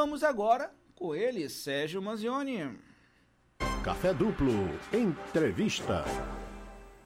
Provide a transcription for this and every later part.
vamos agora com ele, Sérgio Manzioni. Café Duplo, entrevista.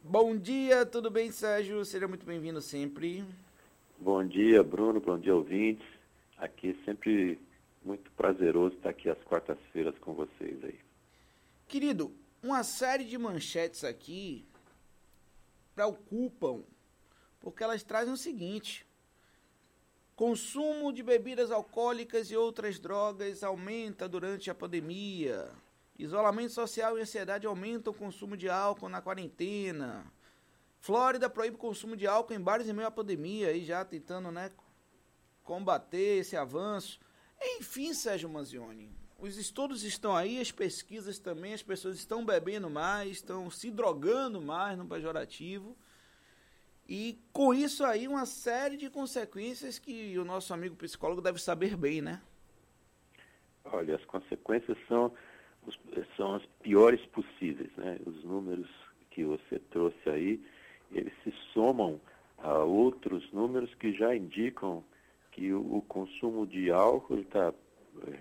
Bom dia, tudo bem, Sérgio? Seja muito bem-vindo sempre. Bom dia, Bruno, bom dia, ouvintes. Aqui sempre muito prazeroso estar aqui às quartas-feiras com vocês aí. Querido, uma série de manchetes aqui preocupam, porque elas trazem o seguinte: consumo de bebidas alcoólicas e outras drogas aumenta durante a pandemia. Isolamento social e ansiedade aumentam o consumo de álcool na quarentena. Flórida proíbe o consumo de álcool em bares em meio à pandemia, aí já tentando, né, combater esse avanço. Enfim, Sérgio Manzioni, os estudos estão aí, as pesquisas também, as pessoas estão bebendo mais, estão se drogando mais no pejorativo. E com isso aí, uma série de consequências que o nosso amigo psicólogo deve saber bem, né? Olha, as consequências são, são as piores possíveis, né? Os números que você trouxe aí, eles se somam a outros números que já indicam que o, o consumo de álcool está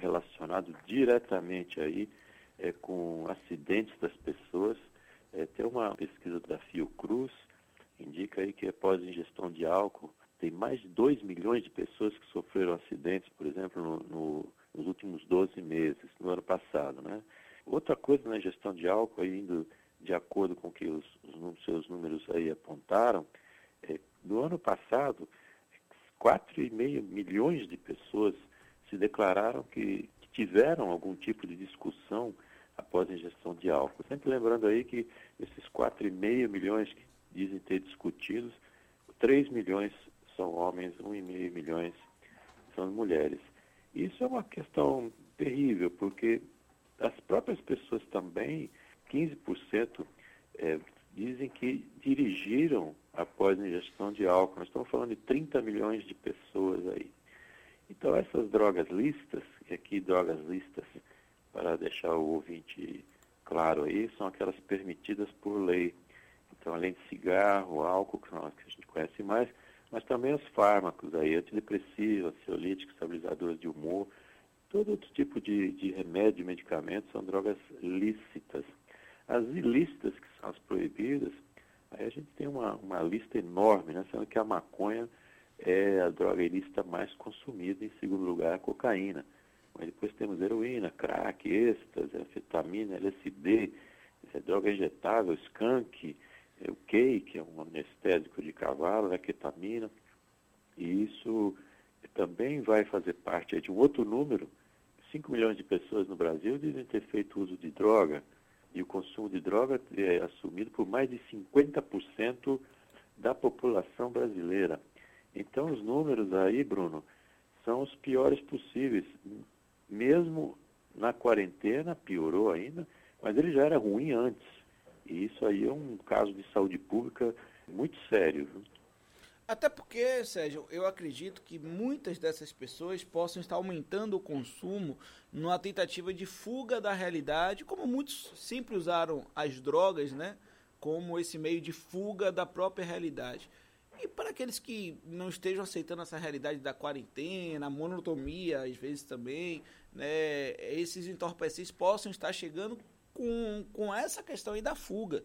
relacionado diretamente aí é, com acidentes das pessoas. É, tem uma pesquisa da Fiocruz, indica aí que após ingestão de álcool, tem mais de 2 milhões de pessoas que sofreram acidentes, por exemplo, no, no, nos últimos 12 meses, no ano passado. Né? Outra coisa na ingestão de álcool, indo de acordo com o que os, os seus números aí apontaram, é, no ano passado, 4,5 milhões de pessoas se declararam que, que tiveram algum tipo de discussão após a ingestão de álcool. Sempre lembrando aí que esses 4,5 milhões que dizem ter discutidos, 3 milhões são homens, 1,5 milhões são mulheres. Isso é uma questão terrível, porque as próprias pessoas também, 15%, é, dizem que dirigiram após a ingestão de álcool. Nós estamos falando de 30 milhões de pessoas aí. Então, essas drogas listas, e aqui drogas listas, para deixar o ouvinte claro aí, são aquelas permitidas por lei. Então, além de cigarro, álcool, que são as que a gente conhece mais, mas também os fármacos aí, antidepressivos, ansiolíticos, estabilizadores de humor, todo outro tipo de, de remédio medicamento são drogas lícitas. As ilícitas, que são as proibidas, aí a gente tem uma, uma lista enorme, né? sendo que a maconha é a droga ilícita mais consumida, em segundo lugar a cocaína. Mas depois temos heroína, crack, êxtase, anfetamina, LSD, droga injetável, skunk, que é um anestésico de cavalo, a ketamina. E isso também vai fazer parte de um outro número. 5 milhões de pessoas no Brasil dizem ter feito uso de droga. E o consumo de droga é assumido por mais de 50% da população brasileira. Então, os números aí, Bruno, são os piores possíveis. Mesmo na quarentena, piorou ainda, mas ele já era ruim antes. E isso aí é um caso de saúde pública muito sério. Até porque, Sérgio, eu acredito que muitas dessas pessoas possam estar aumentando o consumo numa tentativa de fuga da realidade, como muitos sempre usaram as drogas, né? Como esse meio de fuga da própria realidade. E para aqueles que não estejam aceitando essa realidade da quarentena, monotomia, às vezes também, né, esses entorpecentes possam estar chegando com, com essa questão aí da fuga.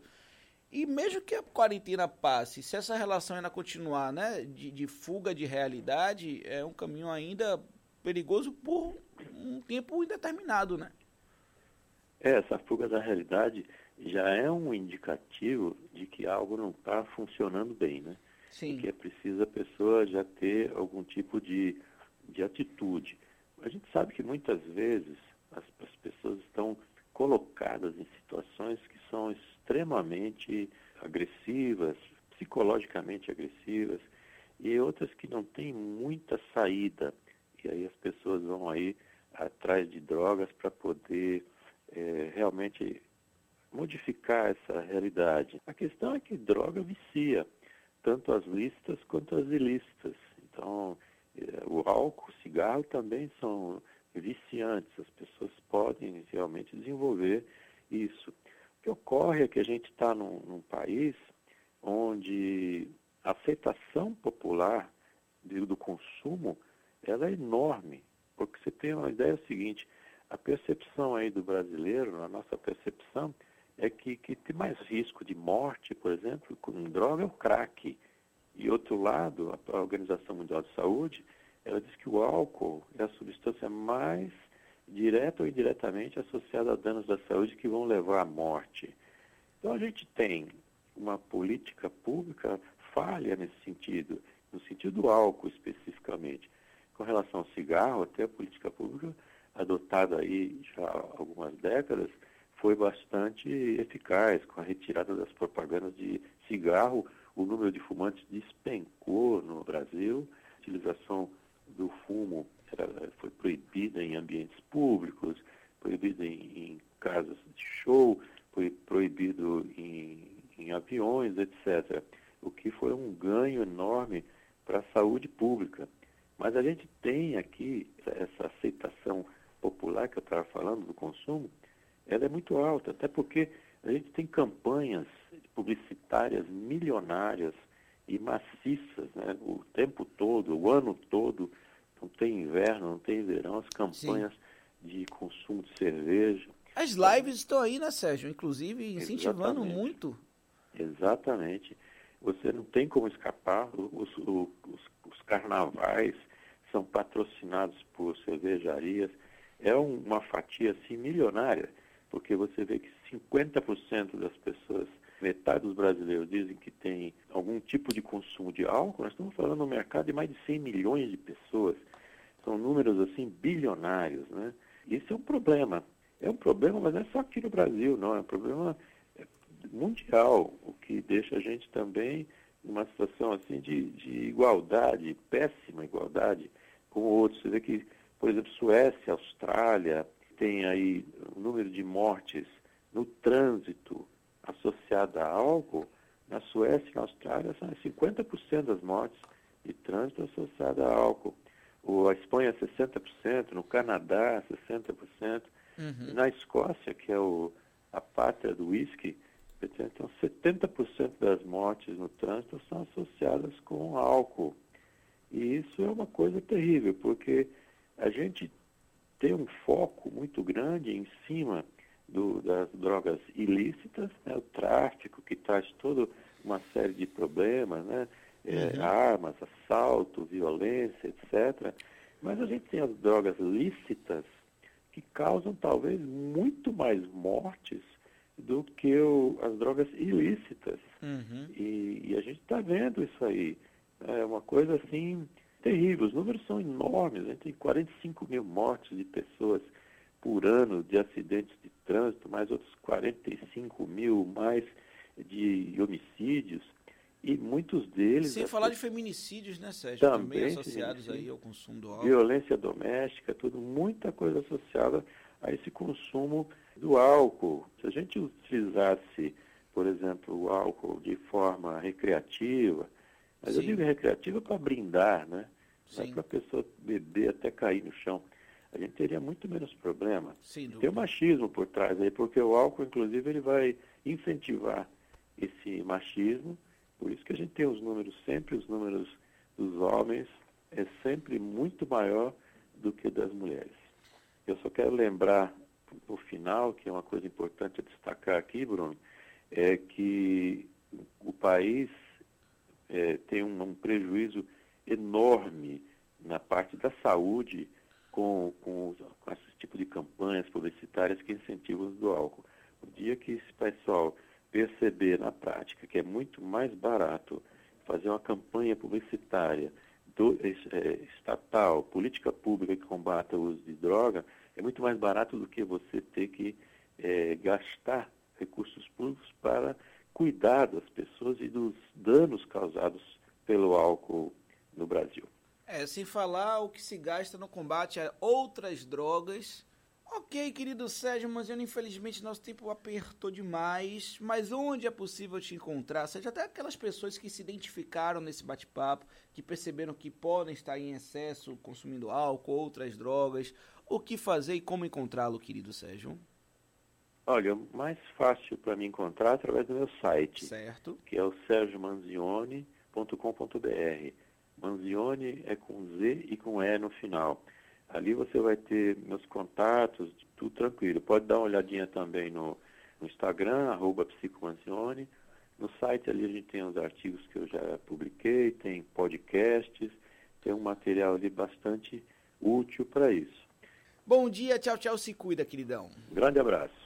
E mesmo que a quarentena passe, se essa relação ainda continuar, né, de, de fuga de realidade, é um caminho ainda perigoso por um tempo indeterminado, né? É, essa fuga da realidade já é um indicativo de que algo não está funcionando bem, né? Sim. que é preciso a pessoa já ter algum tipo de, de atitude. A gente sabe que muitas vezes as, as pessoas estão colocadas em situações que são extremamente agressivas, psicologicamente agressivas, e outras que não têm muita saída. E aí as pessoas vão aí atrás de drogas para poder é, realmente modificar essa realidade. A questão é que droga vicia tanto as listas quanto as ilícitas. Então, eh, o álcool, o cigarro também são viciantes, as pessoas podem realmente desenvolver isso. O que ocorre é que a gente está num, num, país onde a aceitação popular do, do consumo ela é enorme. porque você tem uma ideia seguinte, a percepção aí do brasileiro, a nossa percepção, é que, que tem mais risco de morte, por exemplo, com droga é o crack. E outro lado, a Organização Mundial de Saúde, ela diz que o álcool é a substância mais direta ou indiretamente associada a danos da saúde que vão levar à morte. Então a gente tem uma política pública falha nesse sentido, no sentido do álcool especificamente. Com relação ao cigarro, até a política pública adotada aí já há algumas décadas foi bastante eficaz com a retirada das propagandas de cigarro. O número de fumantes despencou no Brasil. Utilização do fumo era, foi proibida em ambientes públicos, proibida em, em casas de show, foi proibido em, em aviões, etc. O que foi um ganho enorme para a saúde pública. Mas a gente tem aqui essa aceitação popular que eu estava falando do consumo, ela é muito alta, até porque a gente tem campanhas publicitárias milionárias e maciças, né? o tempo todo, o ano todo, não tem inverno, não tem verão, as campanhas Sim. de consumo de cerveja. As lives estão aí, né, Sérgio? Inclusive incentivando Exatamente. muito. Exatamente. Você não tem como escapar. Os, os, os carnavais são patrocinados por cervejarias. É uma fatia assim milionária, porque você vê que 50% das pessoas, metade dos brasileiros dizem que tem algum tipo de consumo de álcool. Nós estamos falando no mercado de mais de 100 milhões de pessoas. São números assim bilionários, né? Isso é um problema. É um problema, mas não é só aqui no Brasil, não. É um problema mundial, o que deixa a gente também numa situação assim de, de igualdade, péssima igualdade com outros. Você vê que, por exemplo, Suécia, Austrália, tem aí um número de mortes no trânsito associada a álcool. Na Suécia e na Austrália são 50% das mortes de trânsito associadas a álcool. O, a Espanha 60%, no Canadá 60%, uhum. na Escócia, que é o, a pátria do whisky, então, 70% das mortes no trânsito são associadas com álcool. E isso é uma coisa terrível, porque a gente tem um foco muito grande em cima do, das drogas ilícitas, né? o tráfico, que traz toda uma série de problemas, né? É, uhum. armas, assalto, violência, etc. Mas a gente tem as drogas lícitas que causam talvez muito mais mortes do que o, as drogas ilícitas. Uhum. E, e, a gente está vendo isso aí. É uma coisa assim terrível. Os números são enormes. A gente tem 45 mil mortes de pessoas por ano de acidentes de trânsito, mais outros 45 mil mais de homicídios. E muitos deles. Sem falar de feminicídios, né, Sérgio? Também, também associados aí ao consumo do álcool. Violência doméstica, tudo, muita coisa associada a esse consumo do álcool. Se a gente utilizasse, por exemplo, o álcool de forma recreativa, mas Sim. eu digo recreativa para brindar, né? Não é para a pessoa beber até cair no chão. A gente teria muito menos problema. Tem o machismo por trás aí, porque o álcool, inclusive, ele vai incentivar esse machismo. Por isso que a gente tem os números, sempre os números dos homens é sempre muito maior do que das mulheres. Eu só quero lembrar no final, que é uma coisa importante a destacar aqui, Bruno, é que o país é, tem um, um, prejuízo enorme na parte da saúde com, com, com esse tipo de campanhas publicitárias que incentivam o uso do álcool. O dia que esse pessoal perceber na prática que é muito mais barato fazer uma campanha publicitária do, é, estatal, política pública que combata o uso de droga, é muito mais barato do que você ter que é, gastar recursos públicos para cuidar das pessoas e dos danos causados pelo álcool no Brasil. É, sem falar o que se gasta no combate a outras drogas Ok, querido Sérgio Manziano, infelizmente nosso tempo apertou demais, mas onde é possível te encontrar? Seja até aquelas pessoas que se identificaram nesse bate-papo, que perceberam que podem estar em excesso consumindo álcool, outras drogas, o que fazer e como encontrá-lo, querido Sérgio? Olha, mais fácil para me encontrar é através do meu site, certo. que é o sergiomanzione.com.br. Manzione é com Z e com E no final. Ali você vai ter meus contatos, tudo tranquilo. Pode dar uma olhadinha também no, no Instagram, arroba Psicomanzione. No site ali a gente tem os artigos que eu já publiquei, tem podcasts, tem um material ali bastante útil para isso. Bom dia, tchau, tchau, se cuida, queridão. Grande abraço.